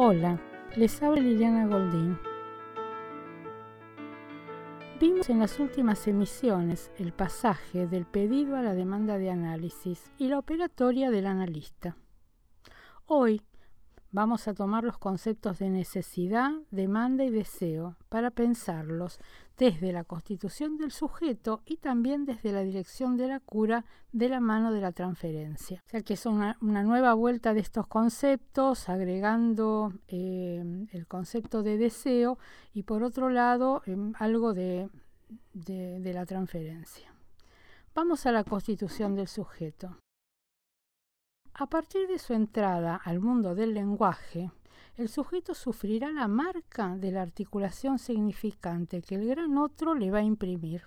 Hola, les habla Liliana Goldín. Vimos en las últimas emisiones el pasaje del pedido a la demanda de análisis y la operatoria del analista. Hoy vamos a tomar los conceptos de necesidad, demanda y deseo para pensarlos desde la constitución del sujeto y también desde la dirección de la cura de la mano de la transferencia. O sea que es una, nueva vuelta de estos conceptos, agregando eh, el concepto de deseo y por otro lado em, algo de la transferencia. Vamos a la constitución del sujeto. A partir de su entrada al mundo del lenguaje, el sujeto sufrirá la marca de la articulación significante que el gran otro le va a imprimir.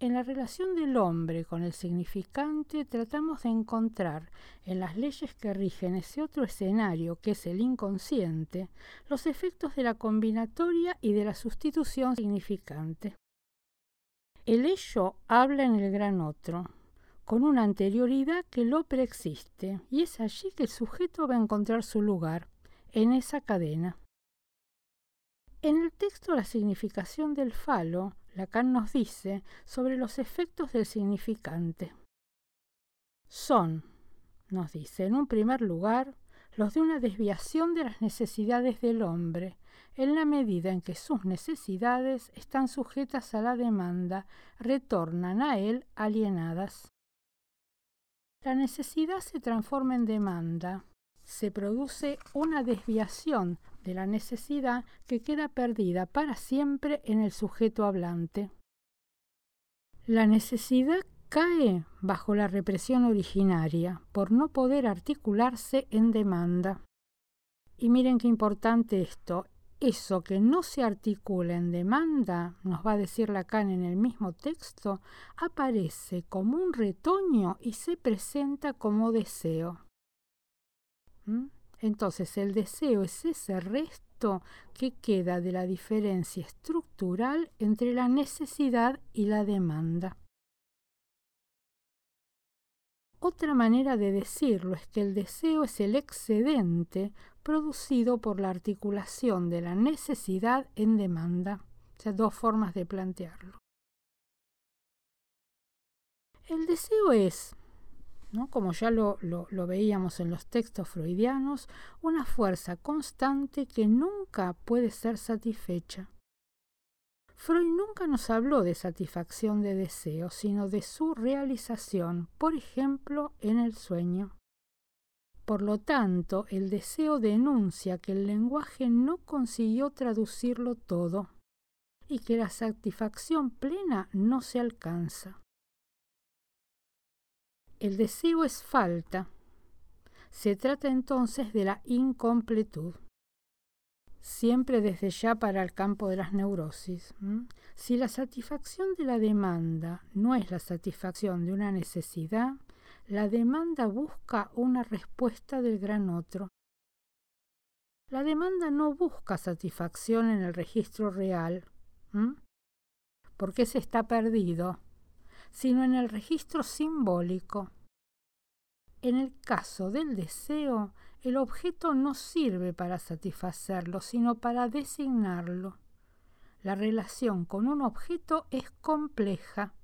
En la relación del hombre con el significante tratamos de encontrar en las leyes que rigen ese otro escenario que es el inconsciente los efectos de la combinatoria y de la sustitución significante. El ello habla en el gran otro, con una anterioridad que lo preexiste, y es allí que el sujeto va a encontrar su lugar, en esa cadena. En el texto La significación del falo, Lacan nos dice sobre los efectos del significante. Son, nos dice, en un primer lugar, los de una desviación de las necesidades del hombre, en la medida en que sus necesidades están sujetas a la demanda, retornan a él alienadas. La necesidad se transforma en demanda. Se produce una desviación de la necesidad que queda perdida para siempre en el sujeto hablante. La necesidad cae bajo la represión originaria por no poder articularse en demanda. Y miren qué importante esto, eso que no se articula en demanda, nos va a decir Lacan en el mismo texto, aparece como un retoño y se presenta como deseo. ¿Mm? Entonces el deseo es ese resto que queda de la diferencia estructural entre la necesidad y la demanda. Otra manera de decirlo es que el deseo es el excedente producido por la articulación de la necesidad en demanda. O sea, dos formas de plantearlo. El deseo es, ¿no? como ya lo, lo veíamos en los textos freudianos, una fuerza constante que nunca puede ser satisfecha. Freud nunca nos habló de satisfacción de deseo, sino de su realización, por ejemplo, en el sueño. Por lo tanto, el deseo denuncia que el lenguaje no consiguió traducirlo todo y que la satisfacción plena no se alcanza. El deseo es falta. Se trata entonces de la incompletud siempre desde ya para el campo de las neurosis. Si la satisfacción de la demanda no es la satisfacción de una necesidad, la demanda busca una respuesta del gran otro. La demanda no busca satisfacción en el registro real, porque se está perdido, sino en el registro simbólico. En el caso del deseo, el objeto no sirve para satisfacerlo, sino para designarlo. La relación con un objeto es compleja,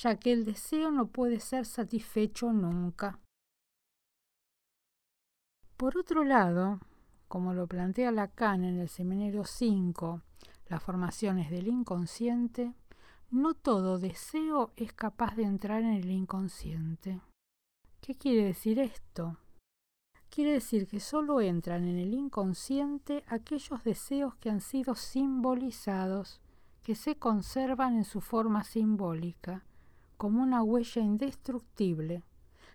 ya que el deseo no puede ser satisfecho nunca. Por otro lado, como lo plantea Lacan en el Seminario 5, las formaciones del inconsciente, no todo deseo es capaz de entrar en el inconsciente. ¿Qué quiere decir esto? Quiere decir que solo entran en el inconsciente aquellos deseos que han sido simbolizados, que se conservan en su forma simbólica, como una huella indestructible,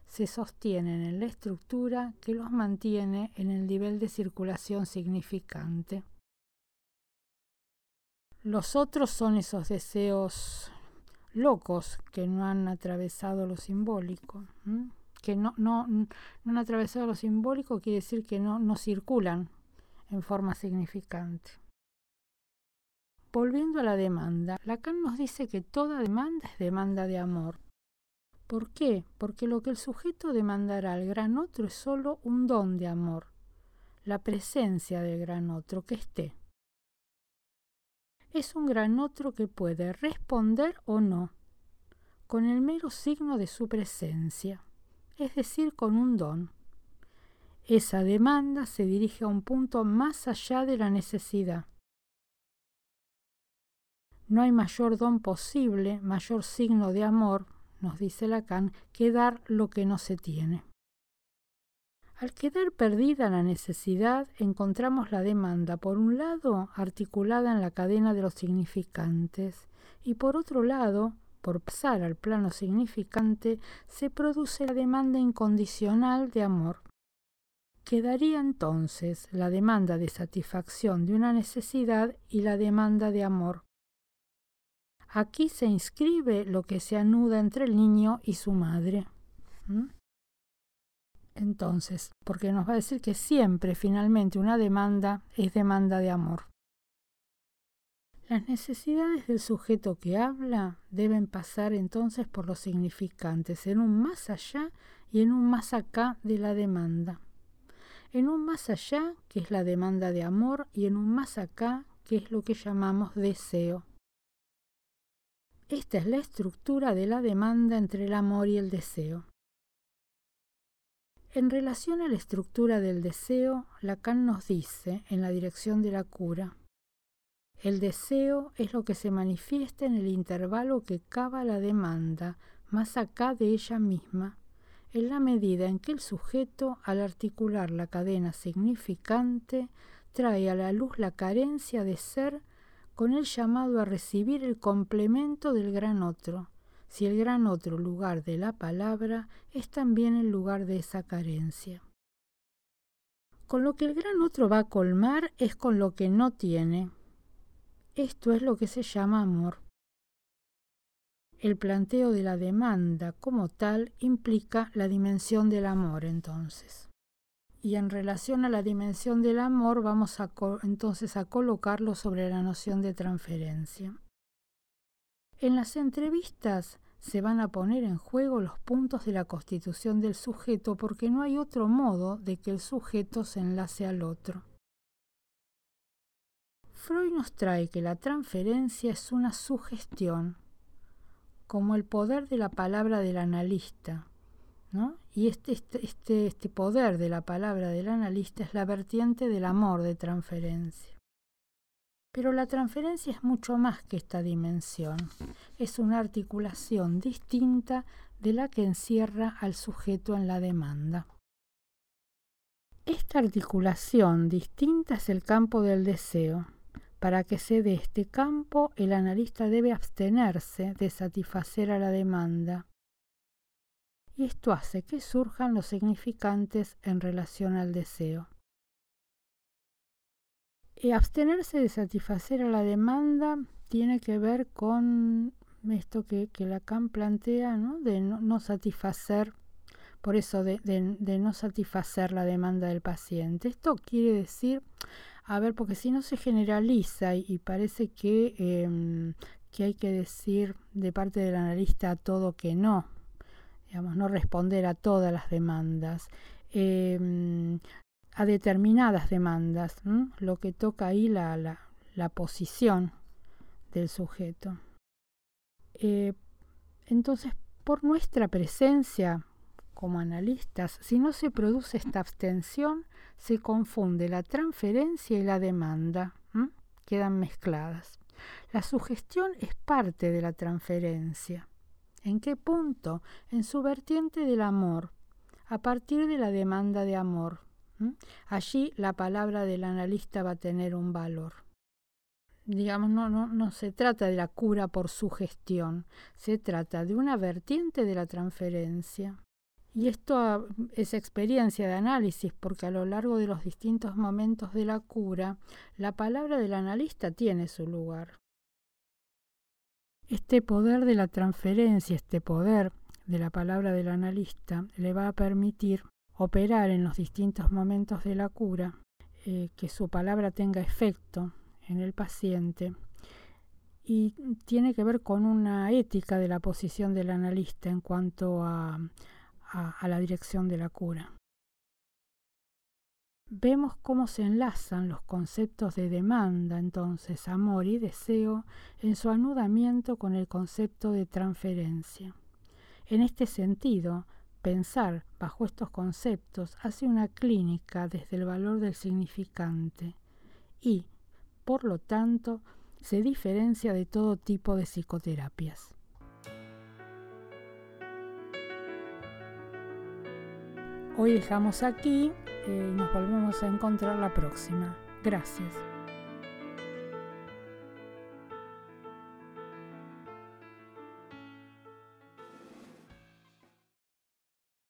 se sostienen en la estructura que los mantiene en el nivel de circulación significante. Los otros son esos deseos locos que no han atravesado lo simbólico que no, no, no han atravesado lo simbólico quiere decir que no, no circulan en forma significante. Volviendo a la demanda, Lacan nos dice que toda demanda es demanda de amor. ¿Por qué? Porque lo que el sujeto demandará al gran otro es solo un don de amor. la presencia del gran otro que esté. Es un gran otro que puede responder o no, con el mero signo de su presencia, es decir, con un don. Esa demanda se dirige a un punto más allá de la necesidad. No hay mayor don posible, mayor signo de amor, nos dice Lacan, que dar lo que no se tiene. Al quedar perdida la necesidad, encontramos la demanda, por un lado, articulada en la cadena de los significantes, y por otro lado, por pasar al plano significante, se produce la demanda incondicional de amor. Quedaría entonces la demanda de satisfacción de una necesidad y la demanda de amor. Aquí se inscribe lo que se anuda entre el niño y su madre. Entonces, porque nos va a decir que siempre finalmente una demanda es demanda de amor. Las necesidades del sujeto que habla deben pasar entonces por los significantes, en un más allá y en un más acá de la demanda. En un más allá, que es la demanda de amor, y en un más acá, que es lo que llamamos deseo. Esta es la estructura de la demanda entre el amor y el deseo. En relación a la estructura del deseo, Lacan nos dice, en la dirección de la cura, el deseo es lo que se manifiesta en el intervalo que cava la demanda, más acá de ella misma, en la medida en que el sujeto, al articular la cadena significante, trae a la luz la carencia de ser con el llamado a recibir el complemento del gran otro, si el gran otro lugar de la palabra es también el lugar de esa carencia. Con lo que el gran otro va a colmar es con lo que no tiene. Esto es lo que se llama amor. El planteo de la demanda como tal implica la dimensión del amor entonces y en relación a la dimensión del amor vamos entonces a colocarlo sobre la noción de transferencia. En las entrevistas se van a poner en juego los puntos de la constitución del sujeto porque no hay otro modo de que el sujeto se enlace al otro. Freud nos trae que la transferencia es una sugestión, como el poder de la palabra del analista, y este, este, este, este poder de la palabra del analista es la vertiente del amor de transferencia. Pero la transferencia es mucho más que esta dimensión. Es una articulación distinta de la que encierra al sujeto en la demanda. Esta articulación distinta es el campo del deseo. Para que se dé este campo, el analista debe abstenerse de satisfacer a la demanda y esto hace que surjan los significantes en relación al deseo. Y abstenerse de satisfacer a la demanda tiene que ver con esto que, Lacan plantea, ¿no? de no, satisfacer, por eso de, no satisfacer la demanda del paciente. Esto quiere decir, a ver, porque si no se generaliza y, parece que, em, que hay que decir de parte del analista todo que no, no responder a todas las demandas, em, a determinadas demandas, lo que toca ahí la, la, posición del sujeto. Eh, entonces, por nuestra presencia como analistas, si no se produce esta abstención, se confunde la transferencia y la demanda, quedan mezcladas. La sugestión es parte de la transferencia. ¿En qué punto? En su vertiente del amor, a partir de la demanda de amor. Allí la palabra del analista va a tener un valor. Digamos, no, no, no se trata de la cura por sugestión, se trata de una vertiente de la transferencia. Y esto ah, es experiencia de análisis, porque a lo largo de los distintos momentos de la cura, la palabra del analista tiene su lugar. Este poder de la transferencia, este poder de la palabra del analista, le va a permitir operar en los distintos momentos de la cura, eh, que su palabra tenga efecto en el paciente y tiene que ver con una ética de la posición del analista en cuanto a, a la dirección de la cura. Vemos cómo se enlazan los conceptos de demanda, entonces amor y deseo, en su anudamiento con el concepto de transferencia. En este sentido, pensar bajo estos conceptos hace una clínica desde el valor del significante y, por lo tanto, se diferencia de todo tipo de psicoterapias. Hoy dejamos aquí y eh, nos volvemos a encontrar la próxima. Gracias.